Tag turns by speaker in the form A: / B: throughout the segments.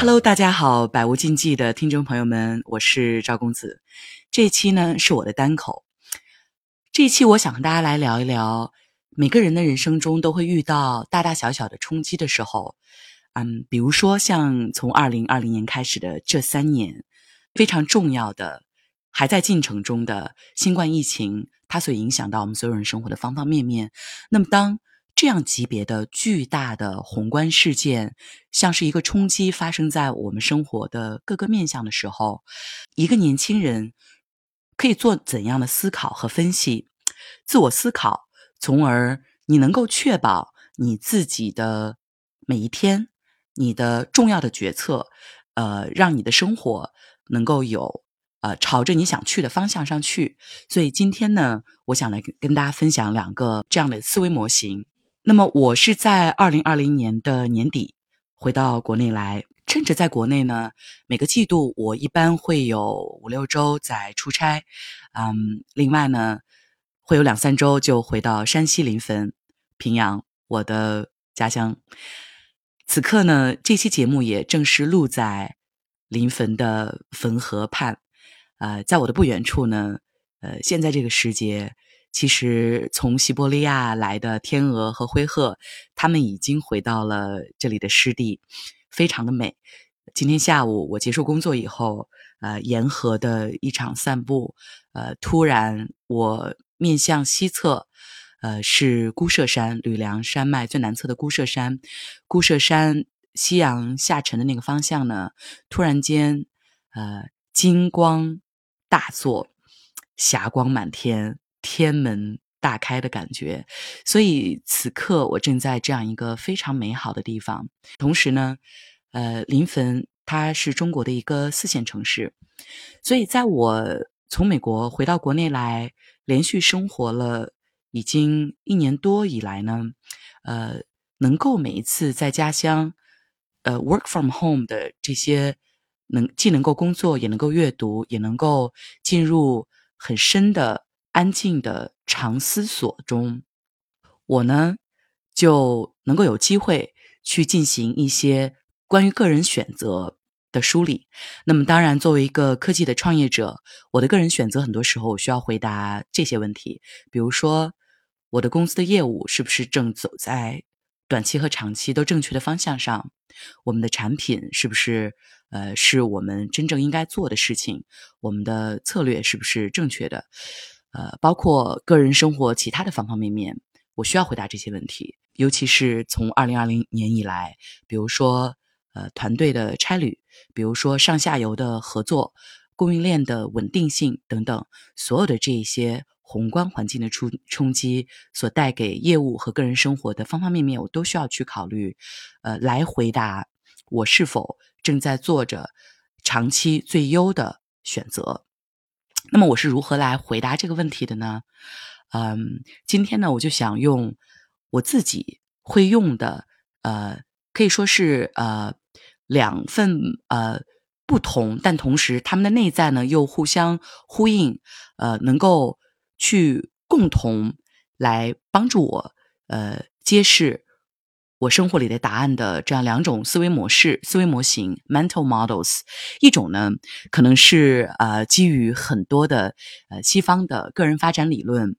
A: Hello，大家好，百无禁忌的听众朋友们，我是赵公子。这一期呢是我的单口。这一期我想和大家来聊一聊，每个人的人生中都会遇到大大小小的冲击的时候。嗯，比如说像从二零二零年开始的这三年，非常重要的还在进程中的新冠疫情，它所影响到我们所有人生活的方方面面。那么当这样级别的巨大的宏观事件，像是一个冲击发生在我们生活的各个面向的时候，一个年轻人可以做怎样的思考和分析？自我思考，从而你能够确保你自己的每一天。你的重要的决策，呃，让你的生活能够有呃朝着你想去的方向上去。所以今天呢，我想来跟大家分享两个这样的思维模型。那么我是在二零二零年的年底回到国内来，趁着在国内呢，每个季度我一般会有五六周在出差，嗯，另外呢，会有两三周就回到山西临汾、平阳，我的家乡。此刻呢，这期节目也正是录在临汾的汾河畔。呃，在我的不远处呢，呃，现在这个时节，其实从西伯利亚来的天鹅和灰鹤，它们已经回到了这里的湿地，非常的美。今天下午我结束工作以后，呃，沿河的一场散步，呃，突然我面向西侧。呃，是孤舍山，吕梁山脉最南侧的孤舍山。孤舍山夕阳下沉的那个方向呢，突然间，呃，金光大作，霞光满天，天门大开的感觉。所以此刻我正在这样一个非常美好的地方。同时呢，呃，临汾它是中国的一个四线城市，所以在我从美国回到国内来，连续生活了。已经一年多以来呢，呃，能够每一次在家乡，呃，work from home 的这些，能既能够工作，也能够阅读，也能够进入很深的安静的长思索中，我呢就能够有机会去进行一些关于个人选择的梳理。那么，当然，作为一个科技的创业者，我的个人选择很多时候我需要回答这些问题，比如说。我的公司的业务是不是正走在短期和长期都正确的方向上？我们的产品是不是呃是我们真正应该做的事情？我们的策略是不是正确的？呃，包括个人生活其他的方方面面，我需要回答这些问题。尤其是从二零二零年以来，比如说呃团队的差旅，比如说上下游的合作、供应链的稳定性等等，所有的这些。宏观环境的冲冲击所带给业务和个人生活的方方面面，我都需要去考虑，呃，来回答我是否正在做着长期最优的选择。那么我是如何来回答这个问题的呢？嗯，今天呢，我就想用我自己会用的，呃，可以说是呃两份呃不同，但同时他们的内在呢又互相呼应，呃，能够。去共同来帮助我，呃，揭示我生活里的答案的这样两种思维模式、思维模型 （mental models）。一种呢，可能是呃基于很多的呃西方的个人发展理论，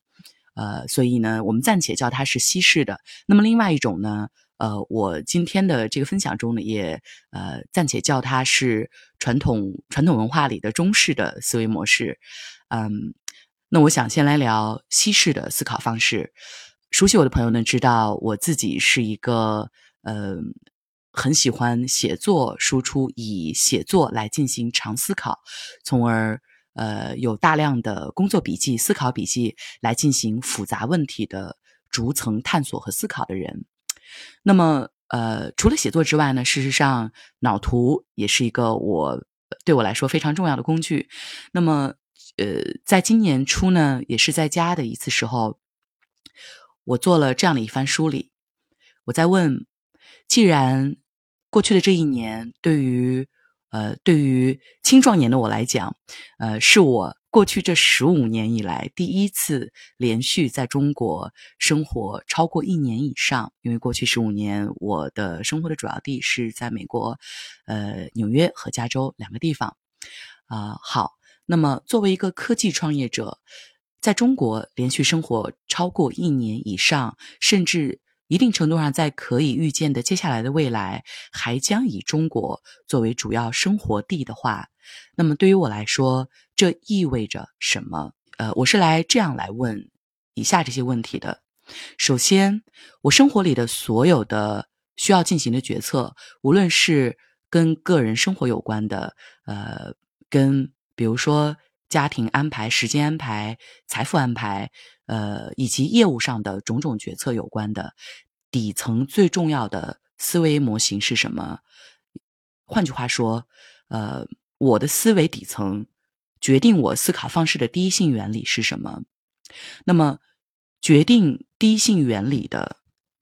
A: 呃，所以呢，我们暂且叫它是西式的。那么另外一种呢，呃，我今天的这个分享中呢，也呃暂且叫它是传统传统文化里的中式的思维模式，嗯。那我想先来聊西式的思考方式。熟悉我的朋友呢，知道我自己是一个呃很喜欢写作输出，以写作来进行长思考，从而呃有大量的工作笔记、思考笔记来进行复杂问题的逐层探索和思考的人。那么呃，除了写作之外呢，事实上脑图也是一个我对我来说非常重要的工具。那么呃，在今年初呢，也是在家的一次时候，我做了这样的一番梳理。我在问：既然过去的这一年对于呃对于青壮年的我来讲，呃，是我过去这十五年以来第一次连续在中国生活超过一年以上。因为过去十五年我的生活的主要地是在美国，呃，纽约和加州两个地方。啊，好，那么作为一个科技创业者，在中国连续生活超过一年以上，甚至。一定程度上，在可以预见的接下来的未来，还将以中国作为主要生活地的话，那么对于我来说，这意味着什么？呃，我是来这样来问以下这些问题的。首先，我生活里的所有的需要进行的决策，无论是跟个人生活有关的，呃，跟比如说家庭安排、时间安排、财富安排。呃，以及业务上的种种决策有关的底层最重要的思维模型是什么？换句话说，呃，我的思维底层决定我思考方式的第一性原理是什么？那么，决定第一性原理的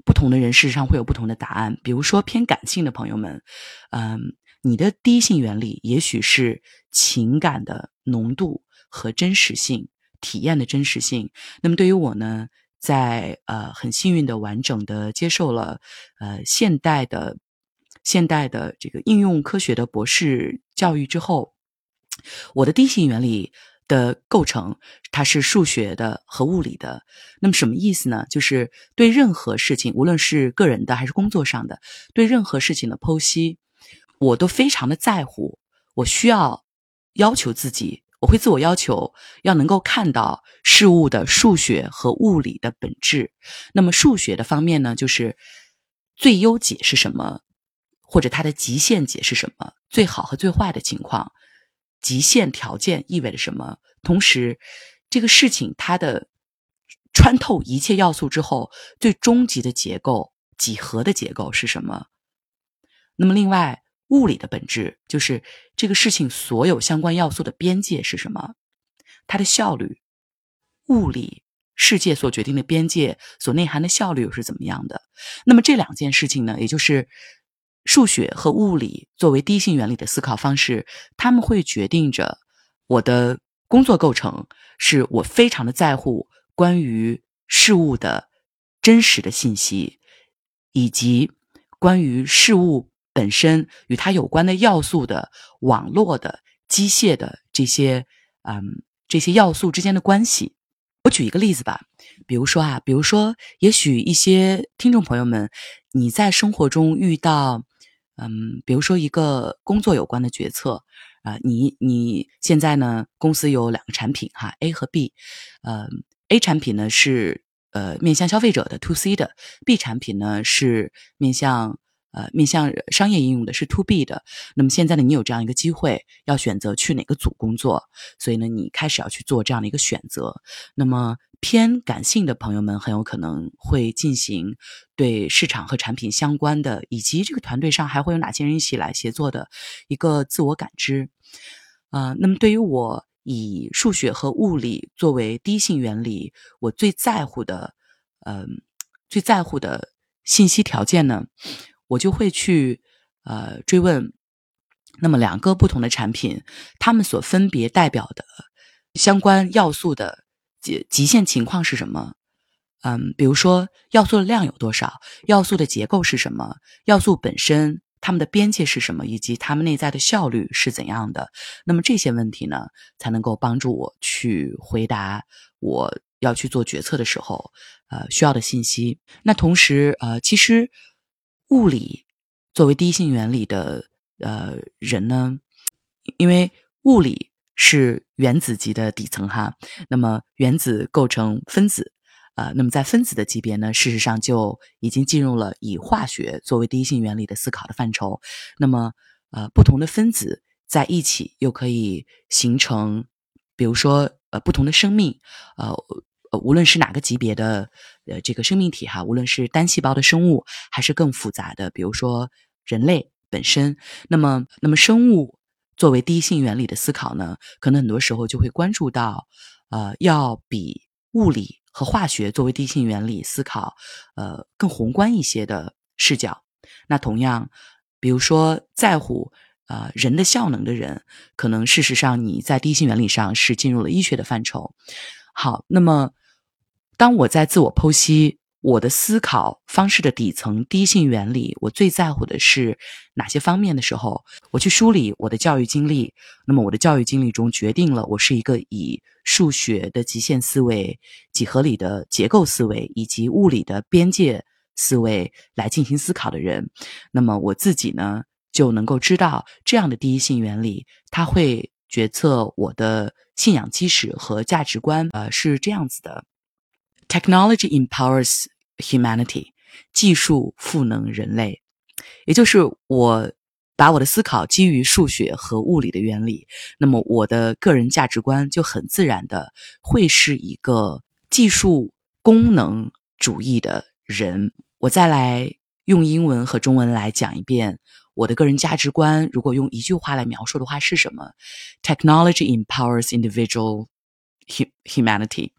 A: 不同的人，事实上会有不同的答案。比如说，偏感性的朋友们，嗯，你的第一性原理也许是情感的浓度和真实性。体验的真实性。那么对于我呢，在呃很幸运的完整的接受了呃现代的现代的这个应用科学的博士教育之后，我的第一性原理的构成它是数学的和物理的。那么什么意思呢？就是对任何事情，无论是个人的还是工作上的，对任何事情的剖析，我都非常的在乎。我需要要求自己。我会自我要求要能够看到事物的数学和物理的本质。那么数学的方面呢，就是最优解是什么，或者它的极限解是什么，最好和最坏的情况，极限条件意味着什么？同时，这个事情它的穿透一切要素之后，最终极的结构几何的结构是什么？那么另外。物理的本质就是这个事情所有相关要素的边界是什么？它的效率，物理世界所决定的边界所内涵的效率又是怎么样的？那么这两件事情呢，也就是数学和物理作为第一性原理的思考方式，他们会决定着我的工作构成。是我非常的在乎关于事物的真实的信息，以及关于事物。本身与它有关的要素的网络的机械的这些嗯这些要素之间的关系，我举一个例子吧。比如说啊，比如说，也许一些听众朋友们，你在生活中遇到嗯，比如说一个工作有关的决策啊，你你现在呢，公司有两个产品哈，A 和 B，呃，A 产品呢是呃面向消费者的 To C 的，B 产品呢是面向。呃，面向商业应用的是 to B 的。那么现在呢，你有这样一个机会，要选择去哪个组工作，所以呢，你开始要去做这样的一个选择。那么偏感性的朋友们很有可能会进行对市场和产品相关的，以及这个团队上还会有哪些人一起来协作的一个自我感知。啊，那么对于我以数学和物理作为第一性原理，我最在乎的，嗯，最在乎的信息条件呢？我就会去呃追问，那么两个不同的产品，它们所分别代表的相关要素的极极限情况是什么？嗯，比如说要素的量有多少，要素的结构是什么，要素本身它们的边界是什么，以及它们内在的效率是怎样的？那么这些问题呢，才能够帮助我去回答我要去做决策的时候呃需要的信息。那同时呃，其实。物理作为第一性原理的呃人呢，因为物理是原子级的底层哈，那么原子构成分子啊，那么在分子的级别呢，事实上就已经进入了以化学作为第一性原理的思考的范畴。那么呃，不同的分子在一起又可以形成，比如说呃不同的生命呃。呃，无论是哪个级别的呃这个生命体哈，无论是单细胞的生物，还是更复杂的，比如说人类本身，那么那么生物作为第一性原理的思考呢，可能很多时候就会关注到，呃，要比物理和化学作为第一性原理思考，呃，更宏观一些的视角。那同样，比如说在乎呃人的效能的人，可能事实上你在第一性原理上是进入了医学的范畴。好，那么当我在自我剖析。我的思考方式的底层第一性原理，我最在乎的是哪些方面的时候，我去梳理我的教育经历。那么我的教育经历中决定了我是一个以数学的极限思维、几何里的结构思维以及物理的边界思维来进行思考的人。那么我自己呢，就能够知道这样的第一性原理，它会决策我的信仰基石和价值观。呃，是这样子的。Technology empowers humanity，技术赋能人类，也就是我把我的思考基于数学和物理的原理，那么我的个人价值观就很自然的会是一个技术功能主义的人。我再来用英文和中文来讲一遍我的个人价值观。如果用一句话来描述的话是什么？Technology empowers individual humanity。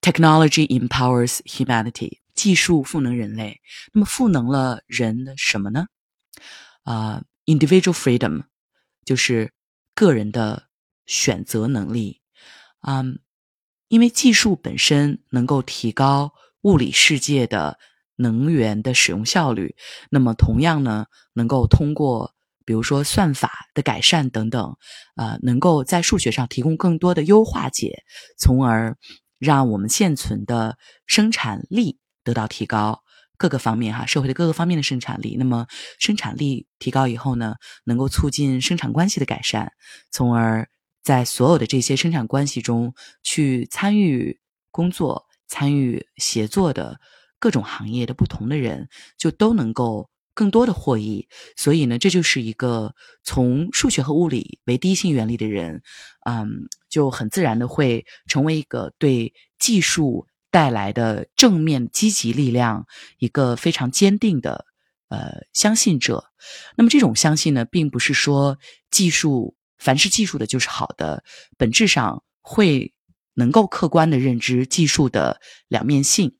A: Technology empowers humanity，技术赋能人类。那么赋能了人的什么呢？啊，individual freedom，就是个人的选择能力。嗯，因为技术本身能够提高物理世界的能源的使用效率，那么同样呢，能够通过比如说算法的改善等等，呃，能够在数学上提供更多的优化解，从而。让我们现存的生产力得到提高，各个方面哈，社会的各个方面的生产力。那么生产力提高以后呢，能够促进生产关系的改善，从而在所有的这些生产关系中去参与工作、参与协作的各种行业的不同的人，就都能够。更多的获益，所以呢，这就是一个从数学和物理为第一性原理的人，嗯，就很自然的会成为一个对技术带来的正面积极力量一个非常坚定的呃相信者。那么这种相信呢，并不是说技术凡是技术的就是好的，本质上会能够客观的认知技术的两面性。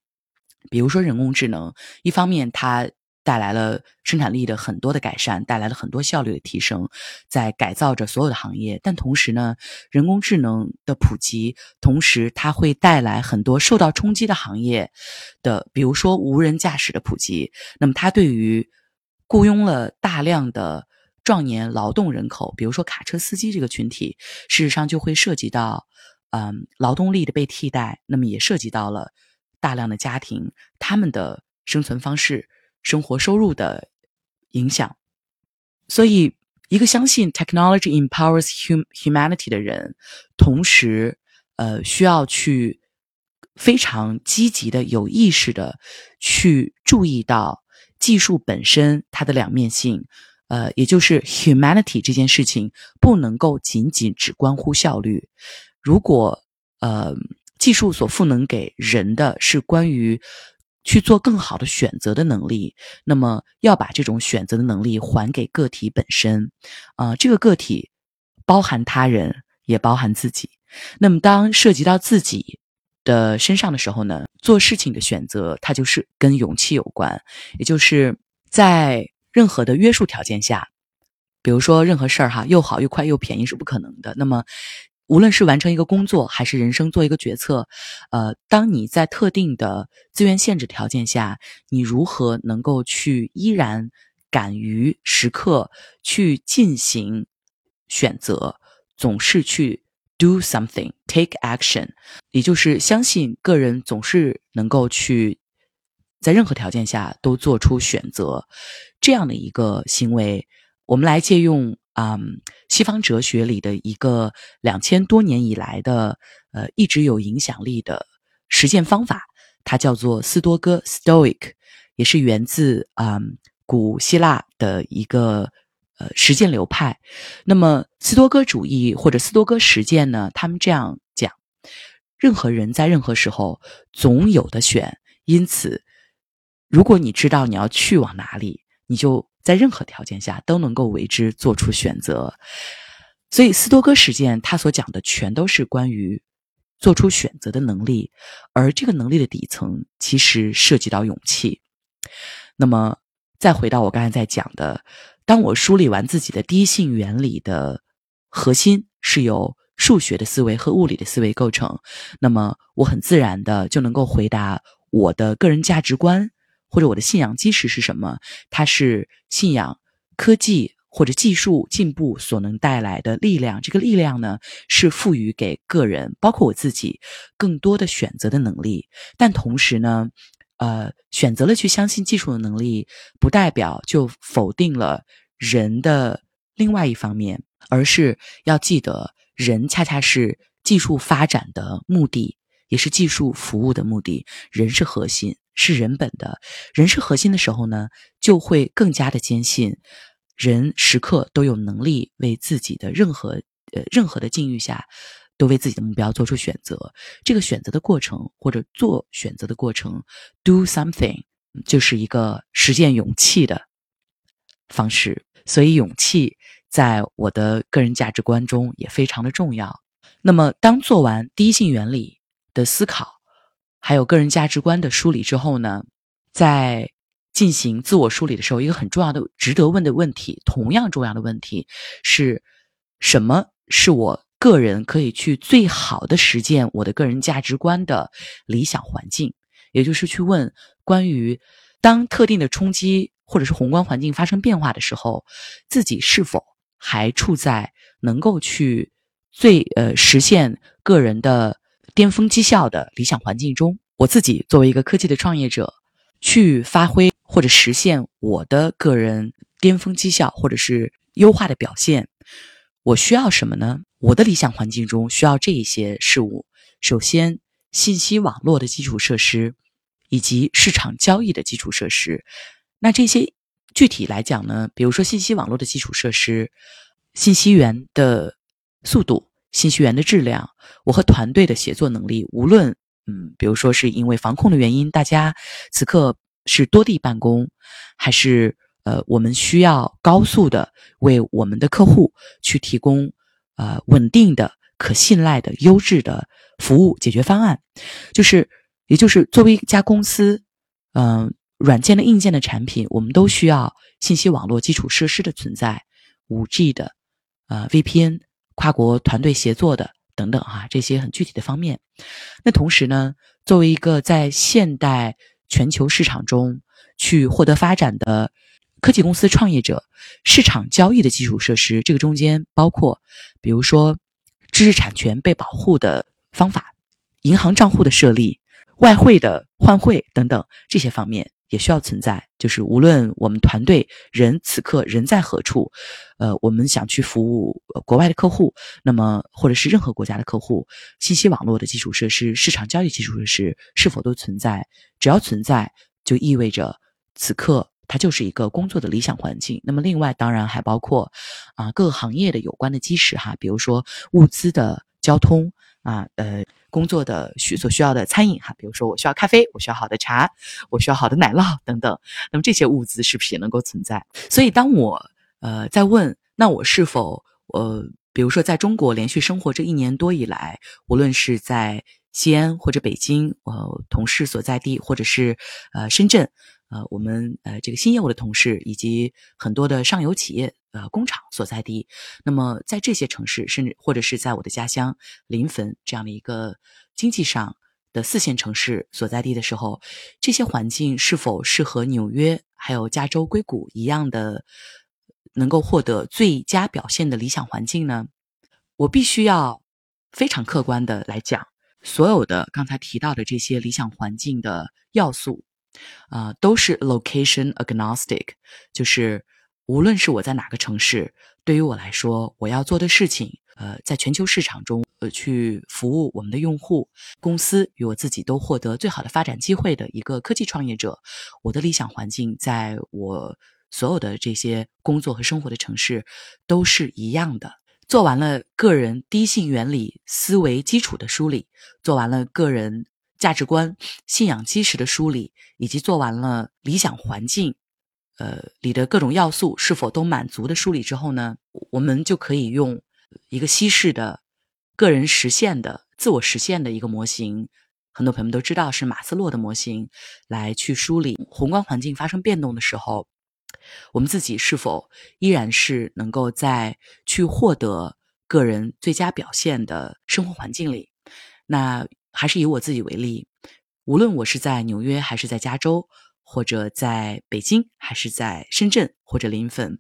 A: 比如说人工智能，一方面它。带来了生产力的很多的改善，带来了很多效率的提升，在改造着所有的行业。但同时呢，人工智能的普及，同时它会带来很多受到冲击的行业的，比如说无人驾驶的普及。那么它对于雇佣了大量的壮年劳动人口，比如说卡车司机这个群体，事实上就会涉及到，嗯，劳动力的被替代。那么也涉及到了大量的家庭他们的生存方式。生活收入的影响，所以一个相信 technology empowers humanity 的人，同时呃需要去非常积极的、有意识的去注意到技术本身它的两面性，呃，也就是 humanity 这件事情不能够仅仅只关乎效率。如果呃技术所赋能给人的是关于。去做更好的选择的能力，那么要把这种选择的能力还给个体本身，啊，这个个体包含他人，也包含自己。那么当涉及到自己的身上的时候呢，做事情的选择，它就是跟勇气有关，也就是在任何的约束条件下，比如说任何事儿哈，又好又快又便宜是不可能的。那么。无论是完成一个工作，还是人生做一个决策，呃，当你在特定的资源限制条件下，你如何能够去依然敢于时刻去进行选择，总是去 do something take action，也就是相信个人总是能够去在任何条件下都做出选择这样的一个行为，我们来借用。嗯，西方哲学里的一个两千多年以来的呃一直有影响力的实践方法，它叫做斯多哥 （Stoic），也是源自啊古希腊的一个呃实践流派。那么斯多哥主义或者斯多哥实践呢，他们这样讲：任何人在任何时候总有的选，因此如果你知道你要去往哪里，你就。在任何条件下都能够为之做出选择，所以斯多哥实践他所讲的全都是关于做出选择的能力，而这个能力的底层其实涉及到勇气。那么再回到我刚才在讲的，当我梳理完自己的第一性原理的核心是由数学的思维和物理的思维构成，那么我很自然的就能够回答我的个人价值观或者我的信仰基石是什么？它是信仰科技或者技术进步所能带来的力量。这个力量呢，是赋予给个人，包括我自己，更多的选择的能力。但同时呢，呃，选择了去相信技术的能力，不代表就否定了人的另外一方面，而是要记得。人恰恰是技术发展的目的，也是技术服务的目的。人是核心，是人本的。人是核心的时候呢，就会更加的坚信，人时刻都有能力为自己的任何呃任何的境遇下，都为自己的目标做出选择。这个选择的过程，或者做选择的过程，do something，就是一个实践勇气的方式。所以，勇气。在我的个人价值观中也非常的重要。那么，当做完第一性原理的思考，还有个人价值观的梳理之后呢，在进行自我梳理的时候，一个很重要的、值得问的问题，同样重要的问题是：什么是我个人可以去最好的实践我的个人价值观的理想环境？也就是去问关于当特定的冲击或者是宏观环境发生变化的时候，自己是否还处在能够去最呃实现个人的巅峰绩效的理想环境中。我自己作为一个科技的创业者，去发挥或者实现我的个人巅峰绩效或者是优化的表现，我需要什么呢？我的理想环境中需要这一些事物。首先，信息网络的基础设施以及市场交易的基础设施。那这些。具体来讲呢，比如说信息网络的基础设施、信息源的速度、信息源的质量，我和团队的协作能力，无论嗯，比如说是因为防控的原因，大家此刻是多地办公，还是呃，我们需要高速的为我们的客户去提供呃稳定的、可信赖的、优质的服务解决方案，就是，也就是作为一家公司，嗯。软件的、硬件的产品，我们都需要信息网络基础设施的存在，五 G 的，呃，VPN、跨国团队协作的等等哈，这些很具体的方面。那同时呢，作为一个在现代全球市场中去获得发展的科技公司创业者，市场交易的基础设施，这个中间包括，比如说知识产权被保护的方法、银行账户的设立、外汇的换汇等等这些方面。也需要存在，就是无论我们团队人此刻人在何处，呃，我们想去服务国外的客户，那么或者是任何国家的客户，信息网络的基础设施、市场交易基础设施是否都存在？只要存在，就意味着此刻它就是一个工作的理想环境。那么另外，当然还包括啊各个行业的有关的基石哈，比如说物资的交通啊，呃。工作的需所需要的餐饮哈，比如说我需要咖啡，我需要好的茶，我需要好的奶酪等等。那么这些物资是不是也能够存在？所以当我呃在问，那我是否呃，比如说在中国连续生活这一年多以来，无论是在西安或者北京，呃，同事所在地，或者是呃深圳。呃，我们呃这个新业务的同事以及很多的上游企业呃工厂所在地，那么在这些城市，甚至或者是在我的家乡临汾这样的一个经济上的四线城市所在地的时候，这些环境是否是和纽约还有加州硅谷一样的能够获得最佳表现的理想环境呢？我必须要非常客观的来讲，所有的刚才提到的这些理想环境的要素。啊，都是 location agnostic，就是无论是我在哪个城市，对于我来说，我要做的事情，呃，在全球市场中，呃，去服务我们的用户、公司与我自己都获得最好的发展机会的一个科技创业者，我的理想环境，在我所有的这些工作和生活的城市都是一样的。做完了个人低性原理思维基础的梳理，做完了个人。价值观、信仰基石的梳理，以及做完了理想环境，呃里的各种要素是否都满足的梳理之后呢，我们就可以用一个西式的个人实现的自我实现的一个模型，很多朋友们都知道是马斯洛的模型，来去梳理宏观环境发生变动的时候，我们自己是否依然是能够在去获得个人最佳表现的生活环境里？那还是以我自己为例，无论我是在纽约还是在加州，或者在北京还是在深圳或者临汾，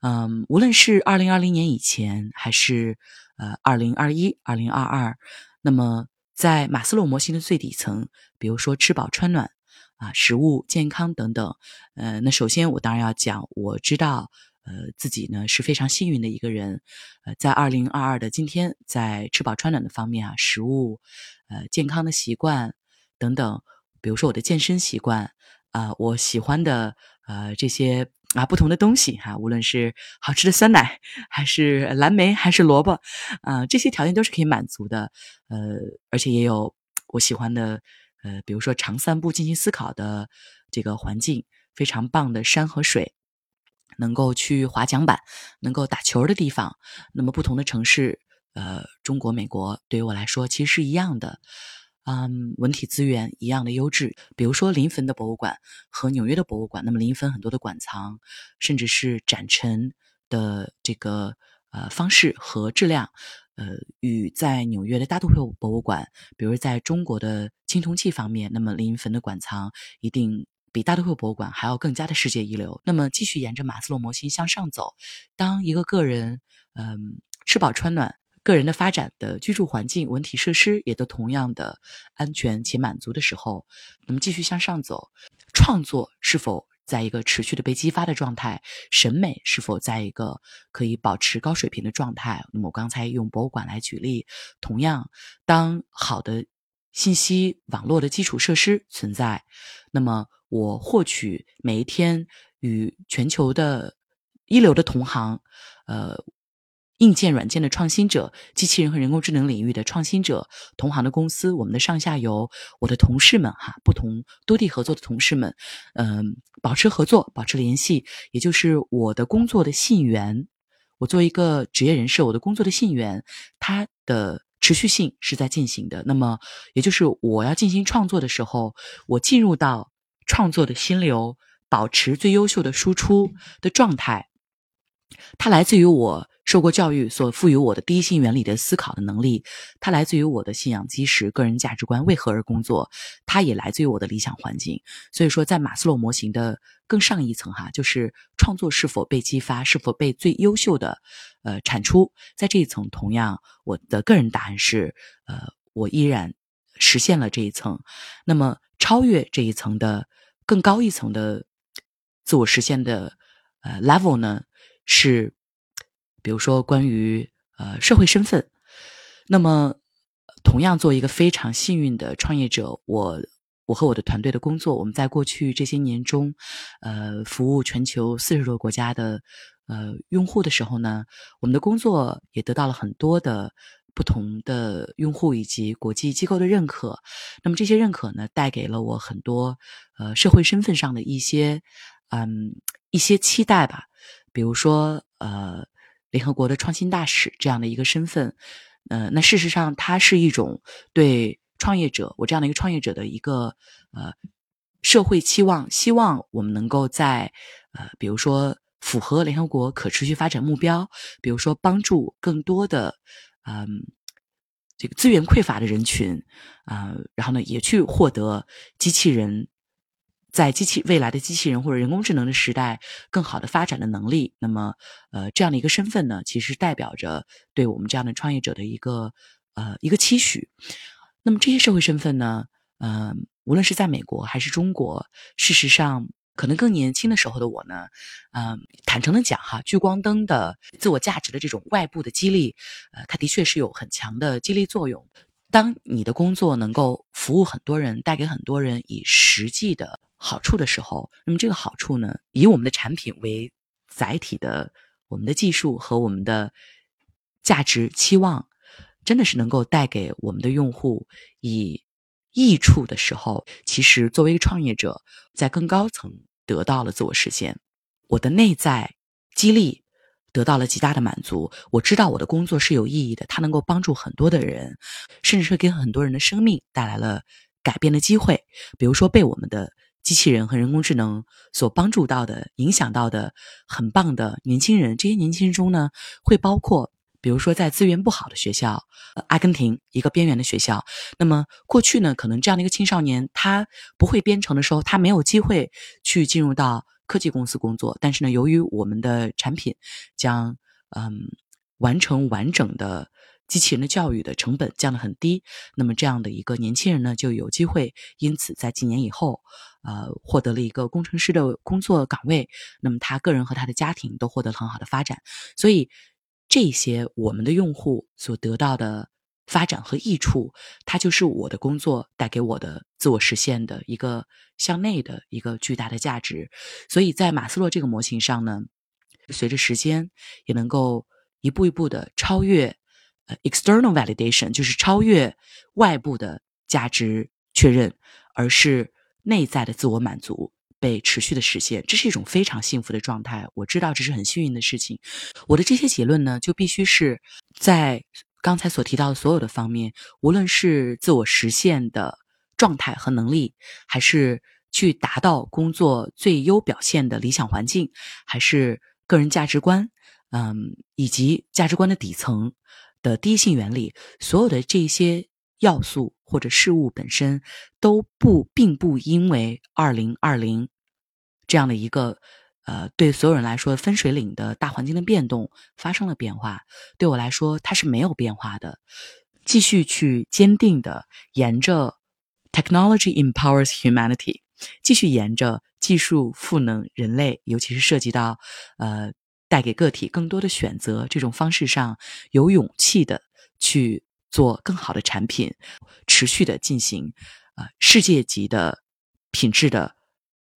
A: 嗯，无论是二零二零年以前还是呃二零二一、二零二二，那么在马斯洛模型的最底层，比如说吃饱穿暖。啊，食物健康等等，呃，那首先我当然要讲，我知道，呃，自己呢是非常幸运的一个人，呃，在二零二二的今天，在吃饱穿暖的方面啊，食物，呃，健康的习惯等等，比如说我的健身习惯，啊，我喜欢的呃这些啊不同的东西哈，无论是好吃的酸奶，还是蓝莓，还是萝卜，啊，这些条件都是可以满足的，呃，而且也有我喜欢的。呃，比如说长散步、进行思考的这个环境，非常棒的山和水，能够去滑桨板、能够打球的地方。那么不同的城市，呃，中国、美国对于我来说其实是一样的，嗯，文体资源一样的优质。比如说临汾的博物馆和纽约的博物馆，那么临汾很多的馆藏，甚至是展陈的这个呃方式和质量。呃，与在纽约的大都会博物馆，比如在中国的青铜器方面，那么临汾的馆藏一定比大都会博物馆还要更加的世界一流。那么继续沿着马斯洛模型向上走，当一个个人，嗯，吃饱穿暖，个人的发展的居住环境、文体设施也都同样的安全且满足的时候，那么继续向上走，创作是否？在一个持续的被激发的状态，审美是否在一个可以保持高水平的状态？那么我刚才用博物馆来举例，同样，当好的信息网络的基础设施存在，那么我获取每一天与全球的一流的同行，呃。硬件、软件的创新者，机器人和人工智能领域的创新者，同行的公司，我们的上下游，我的同事们，哈，不同多地合作的同事们，嗯，保持合作，保持联系，也就是我的工作的信源。我作为一个职业人士，我的工作的信源，它的持续性是在进行的。那么，也就是我要进行创作的时候，我进入到创作的心流，保持最优秀的输出的状态，它来自于我。受过教育所赋予我的第一性原理的思考的能力，它来自于我的信仰基石、个人价值观为何而工作，它也来自于我的理想环境。所以说，在马斯洛模型的更上一层哈，就是创作是否被激发，是否被最优秀的呃产出，在这一层，同样我的个人答案是，呃，我依然实现了这一层。那么，超越这一层的更高一层的自我实现的呃 level 呢是。比如说，关于呃社会身份，那么同样做一个非常幸运的创业者，我我和我的团队的工作，我们在过去这些年中，呃，服务全球四十多个国家的呃用户的时候呢，我们的工作也得到了很多的不同的用户以及国际机构的认可。那么这些认可呢，带给了我很多呃社会身份上的一些嗯一些期待吧，比如说呃。联合国的创新大使这样的一个身份，呃，那事实上它是一种对创业者，我这样的一个创业者的一个呃社会期望，希望我们能够在呃，比如说符合联合国可持续发展目标，比如说帮助更多的嗯这个资源匮乏的人群啊，然后呢也去获得机器人。在机器未来的机器人或者人工智能的时代，更好的发展的能力，那么，呃，这样的一个身份呢，其实代表着对我们这样的创业者的一个呃一个期许。那么这些社会身份呢，嗯，无论是在美国还是中国，事实上，可能更年轻的时候的我呢，嗯，坦诚的讲哈，聚光灯的自我价值的这种外部的激励，呃，它的确是有很强的激励作用。当你的工作能够服务很多人，带给很多人以实际的好处的时候，那么这个好处呢，以我们的产品为载体的，我们的技术和我们的价值期望，真的是能够带给我们的用户以益处的时候，其实作为一个创业者，在更高层得到了自我实现，我的内在激励。得到了极大的满足。我知道我的工作是有意义的，它能够帮助很多的人，甚至是给很多人的生命带来了改变的机会。比如说，被我们的机器人和人工智能所帮助到的、影响到的很棒的年轻人。这些年轻人中呢，会包括，比如说在资源不好的学校，阿根廷一个边缘的学校。那么过去呢，可能这样的一个青少年，他不会编程的时候，他没有机会去进入到科技公司工作。但是呢，由于我们的产品将嗯完成完整的。机器人的教育的成本降得很低，那么这样的一个年轻人呢，就有机会因此在几年以后，呃，获得了一个工程师的工作岗位。那么他个人和他的家庭都获得了很好的发展。所以这些我们的用户所得到的发展和益处，它就是我的工作带给我的自我实现的一个向内的一个巨大的价值。所以在马斯洛这个模型上呢，随着时间也能够一步一步的超越呃。external validation 就是超越外部的价值确认，而是内在的自我满足被持续的实现，这是一种非常幸福的状态。我知道这是很幸运的事情。我的这些结论呢，就必须是在刚才所提到的所有的方面，无论是自我实现的状态和能力，还是去达到工作最优表现的理想环境，还是个人价值观，嗯，以及价值观的底层。的第一性原理，所有的这些要素或者事物本身都不并不因为二零二零这样的一个呃对所有人来说分水岭的大环境的变动发生了变化。对我来说，它是没有变化的，继续去坚定的沿着 technology empowers humanity，继续沿着技术赋能人类，尤其是涉及到呃。带给个体更多的选择，这种方式上有勇气的去做更好的产品，持续的进行啊世界级的品质的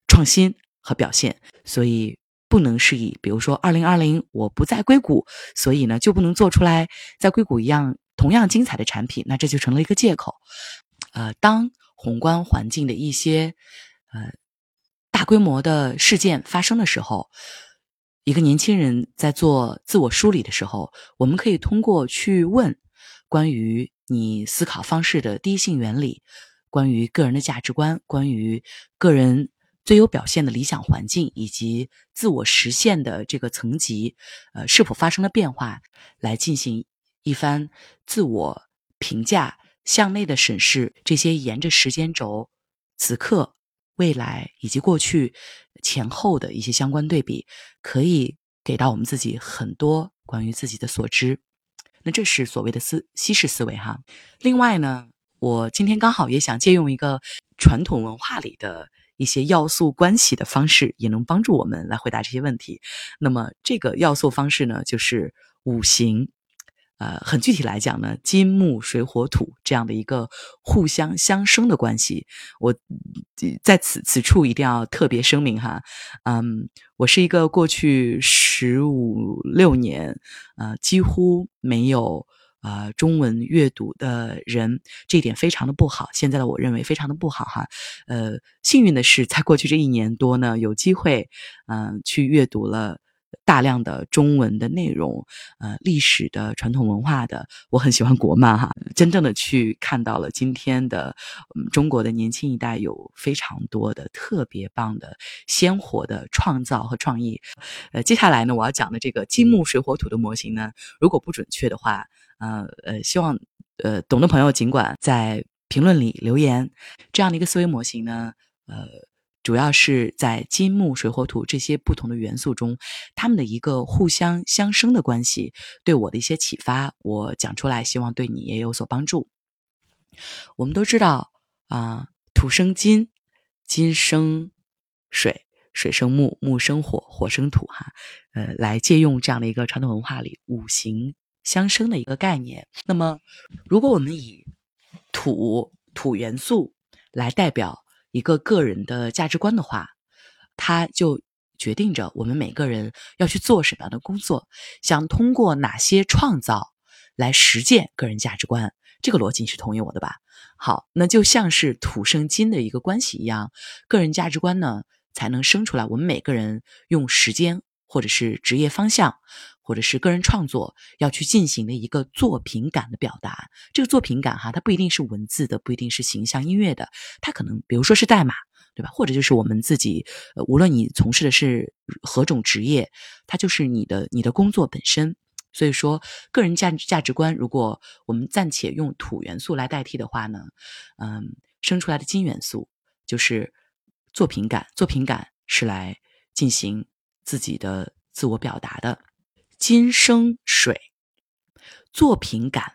A: 创新和表现。所以不能是以比如说二零二零我不在硅谷，所以呢就不能做出来在硅谷一样同样精彩的产品，那这就成了一个借口。呃，当宏观环境的一些呃大规模的事件发生的时候。一个年轻人在做自我梳理的时候，我们可以通过去问关于你思考方式的第一性原理，关于个人的价值观，关于个人最有表现的理想环境，以及自我实现的这个层级，呃，是否发生了变化，来进行一番自我评价、向内的审视。这些沿着时间轴，此刻。未来以及过去前后的一些相关对比，可以给到我们自己很多关于自己的所知。那这是所谓的思西式思维哈。另外呢，我今天刚好也想借用一个传统文化里的一些要素关系的方式，也能帮助我们来回答这些问题。那么这个要素方式呢，就是五行。呃，很具体来讲呢，金木水火土这样的一个互相相生的关系，我在此此处一定要特别声明哈，嗯，我是一个过去十五六年呃几乎没有呃中文阅读的人，这一点非常的不好。现在的我认为非常的不好哈，呃，幸运的是，在过去这一年多呢，有机会嗯去阅读了。大量的中文的内容，呃，历史的、传统文化的，我很喜欢国漫哈。真正的去看到了今天的中国的年轻一代有非常多的特别棒的、鲜活的创造和创意。呃，接下来呢，我要讲的这个金木水火土的模型呢，如果不准确的话，呃呃，希望呃懂的朋友尽管在评论里留言。这样的一个思维模型呢，呃。主要是在金木水火土这些不同的元素中，它们的一个互相相生的关系，对我的一些启发，我讲出来，希望对你也有所帮助。我们都知道啊，土生金，金生水，水生木，木生火，火生土，哈，呃，来借用这样的一个传统文化里五行相生的一个概念。那么，如果我们以土土元素来代表。一个个人的价值观的话，它就决定着我们每个人要去做什么样的工作，想通过哪些创造来实践个人价值观。这个逻辑你是同意我的吧？好，那就像是土生金的一个关系一样，个人价值观呢才能生出来。我们每个人用时间，或者是职业方向。或者是个人创作要去进行的一个作品感的表达，这个作品感哈，它不一定是文字的，不一定是形象音乐的，它可能比如说是代码，对吧？或者就是我们自己，无论你从事的是何种职业，它就是你的你的工作本身。所以说，个人价价值观，如果我们暂且用土元素来代替的话呢，嗯，生出来的金元素就是作品感，作品感是来进行自己的自我表达的。金生水，作品感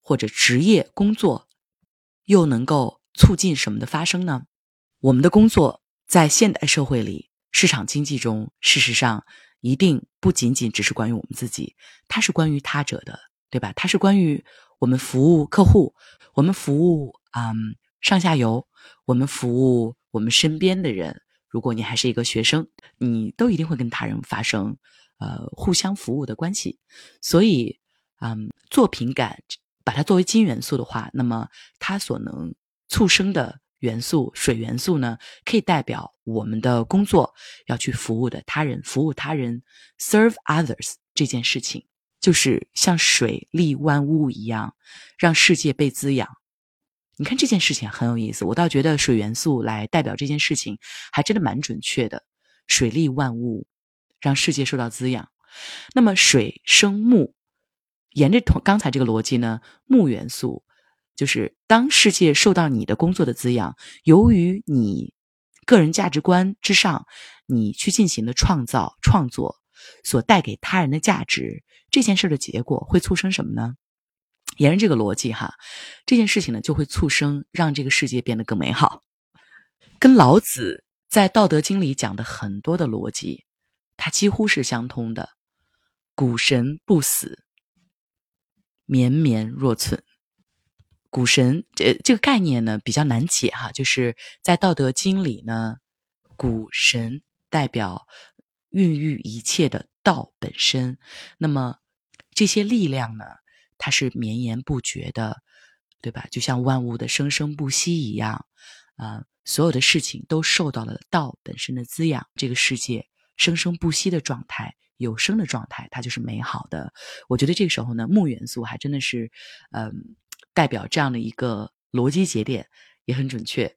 A: 或者职业工作又能够促进什么的发生呢？我们的工作在现代社会里，市场经济中，事实上。一定不仅仅只是关于我们自己，它是关于他者的，对吧？它是关于我们服务客户，我们服务嗯上下游，我们服务我们身边的人。如果你还是一个学生，你都一定会跟他人发生呃互相服务的关系。所以，嗯，作品感把它作为金元素的话，那么它所能促生的。元素水元素呢，可以代表我们的工作要去服务的他人，服务他人，serve others 这件事情，就是像水利万物一样，让世界被滋养。你看这件事情很有意思，我倒觉得水元素来代表这件事情，还真的蛮准确的。水利万物，让世界受到滋养。那么水生木，沿着同刚才这个逻辑呢，木元素。就是当世界受到你的工作的滋养，由于你个人价值观之上，你去进行的创造创作所带给他人的价值，这件事的结果会促生什么呢？沿着这个逻辑哈，这件事情呢就会促生让这个世界变得更美好。跟老子在《道德经》里讲的很多的逻辑，它几乎是相通的。古神不死，绵绵若存。古神这这个概念呢比较难解哈，就是在《道德经》里呢，古神代表孕育一切的道本身。那么这些力量呢，它是绵延不绝的，对吧？就像万物的生生不息一样，啊，所有的事情都受到了道本身的滋养。这个世界生生不息的状态，有生的状态，它就是美好的。我觉得这个时候呢，木元素还真的是，嗯。代表这样的一个逻辑节点也很准确。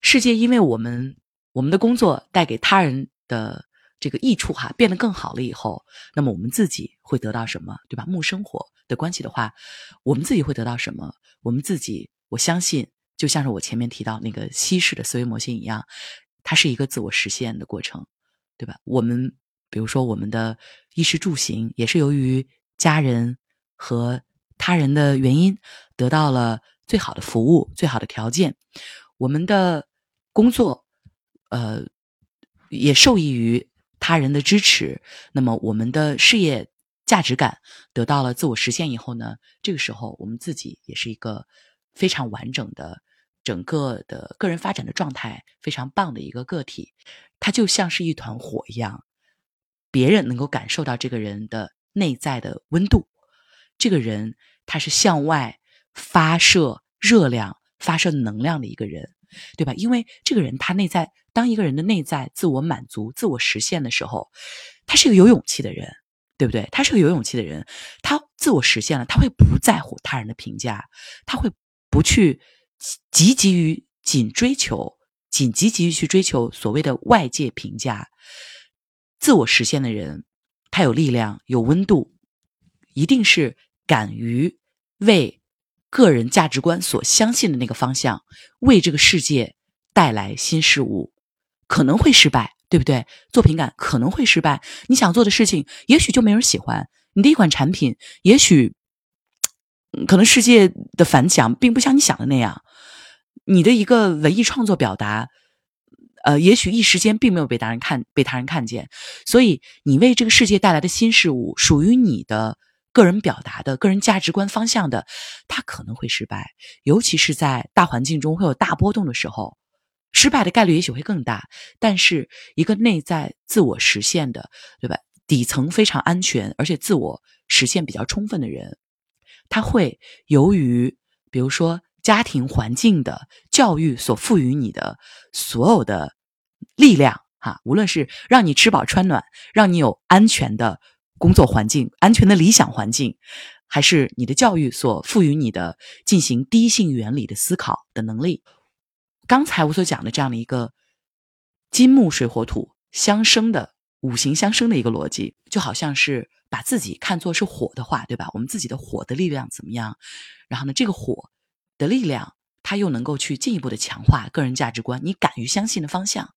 A: 世界因为我们我们的工作带给他人的这个益处哈，变得更好了以后，那么我们自己会得到什么，对吧？木生活的关系的话，我们自己会得到什么？我们自己，我相信，就像是我前面提到那个西式的思维模型一样，它是一个自我实现的过程，对吧？我们比如说我们的衣食住行，也是由于家人和。他人的原因得到了最好的服务、最好的条件，我们的工作，呃，也受益于他人的支持。那么，我们的事业价值感得到了自我实现以后呢？这个时候，我们自己也是一个非常完整的、整个的个人发展的状态非常棒的一个个体。他就像是一团火一样，别人能够感受到这个人的内在的温度。这个人他是向外发射热量、发射能量的一个人，对吧？因为这个人他内在，当一个人的内在自我满足、自我实现的时候，他是一个有勇气的人，对不对？他是个有勇气的人，他自我实现了，他会不在乎他人的评价，他会不去积极于仅追求、仅积极于去追求所谓的外界评价。自我实现的人，他有力量、有温度，一定是。敢于为个人价值观所相信的那个方向，为这个世界带来新事物，可能会失败，对不对？作品感可能会失败，你想做的事情也许就没人喜欢，你的一款产品也许可能世界的反响并不像你想的那样，你的一个文艺创作表达，呃，也许一时间并没有被他人看被他人看见，所以你为这个世界带来的新事物，属于你的。个人表达的个人价值观方向的，他可能会失败，尤其是在大环境中会有大波动的时候，失败的概率也许会更大。但是，一个内在自我实现的，对吧？底层非常安全，而且自我实现比较充分的人，他会由于比如说家庭环境的教育所赋予你的所有的力量，哈，无论是让你吃饱穿暖，让你有安全的。工作环境安全的理想环境，还是你的教育所赋予你的进行低性原理的思考的能力。刚才我所讲的这样的一个金木水火土相生的五行相生的一个逻辑，就好像是把自己看作是火的话，对吧？我们自己的火的力量怎么样？然后呢，这个火的力量，它又能够去进一步的强化个人价值观，你敢于相信的方向。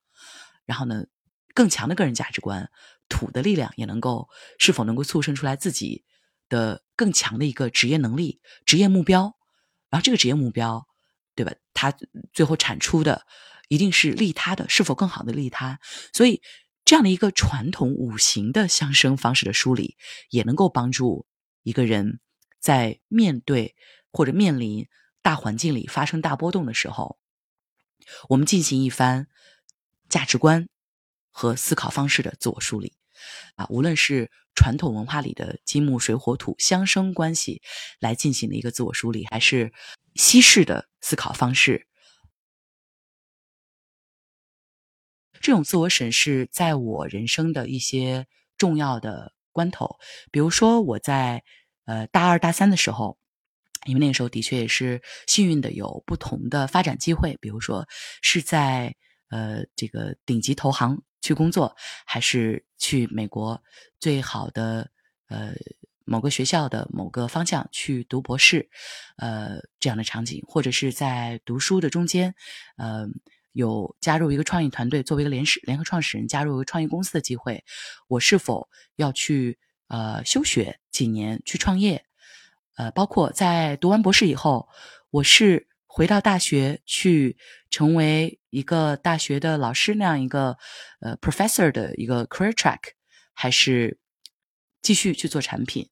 A: 然后呢，更强的个人价值观，土的力量也能够是否能够促生出来自己的更强的一个职业能力、职业目标。然后这个职业目标，对吧？它最后产出的一定是利他的，是否更好的利他？所以。这样的一个传统五行的相生方式的梳理，也能够帮助一个人在面对或者面临大环境里发生大波动的时候，我们进行一番价值观和思考方式的自我梳理。啊，无论是传统文化里的金木水火土相生关系来进行的一个自我梳理，还是西式的思考方式。这种自我审视，在我人生的一些重要的关头，比如说我在呃大二大三的时候，因为那个时候的确也是幸运的有不同的发展机会，比如说是在呃这个顶级投行去工作，还是去美国最好的呃某个学校的某个方向去读博士，呃这样的场景，或者是在读书的中间，呃。有加入一个创意团队，作为一个联始联合创始人，加入一个创业公司的机会，我是否要去呃休学几年去创业？呃，包括在读完博士以后，我是回到大学去成为一个大学的老师那样一个呃 professor 的一个 career track，还是继续去做产品，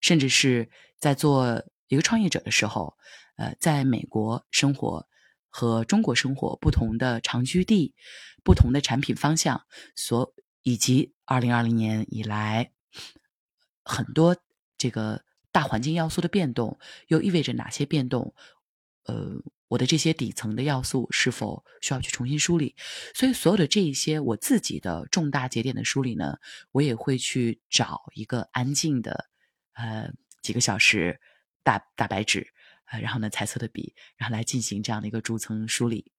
A: 甚至是在做一个创业者的时候，呃，在美国生活。和中国生活不同的长居地、不同的产品方向，所以及二零二零年以来很多这个大环境要素的变动，又意味着哪些变动？呃，我的这些底层的要素是否需要去重新梳理？所以，所有的这一些我自己的重大节点的梳理呢，我也会去找一个安静的呃几个小时大大白纸。啊，然后呢，彩色的笔，然后来进行这样的一个逐层梳理。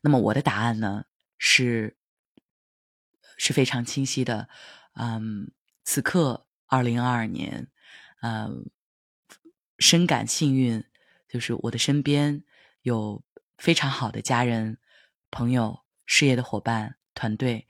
A: 那么我的答案呢是是非常清晰的。嗯，此刻二零二二年，嗯，深感幸运，就是我的身边有非常好的家人、朋友、事业的伙伴、团队。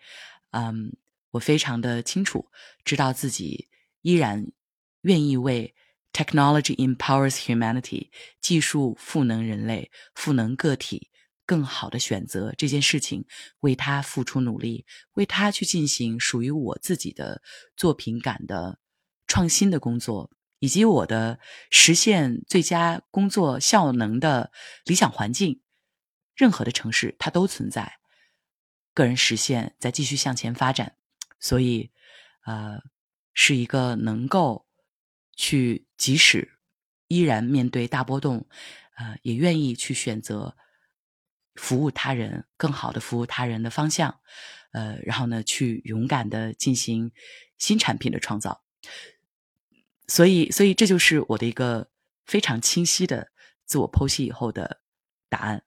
A: 嗯，我非常的清楚，知道自己依然愿意为。Technology empowers humanity，技术赋能人类，赋能个体更好的选择这件事情，为他付出努力，为他去进行属于我自己的作品感的创新的工作，以及我的实现最佳工作效能的理想环境。任何的城市它都存在，个人实现在继续向前发展，所以，呃，是一个能够。去，即使依然面对大波动，呃，也愿意去选择服务他人，更好的服务他人的方向，呃，然后呢，去勇敢的进行新产品的创造。所以，所以这就是我的一个非常清晰的自我剖析以后的答案。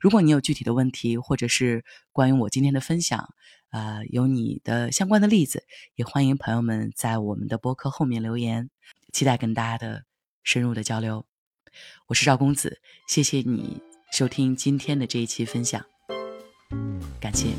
A: 如果你有具体的问题，或者是关于我今天的分享，呃，有你的相关的例子，也欢迎朋友们在我们的播客后面留言。期待跟大家的深入的交流，我是赵公子，谢谢你收听今天的这一期分享，感谢。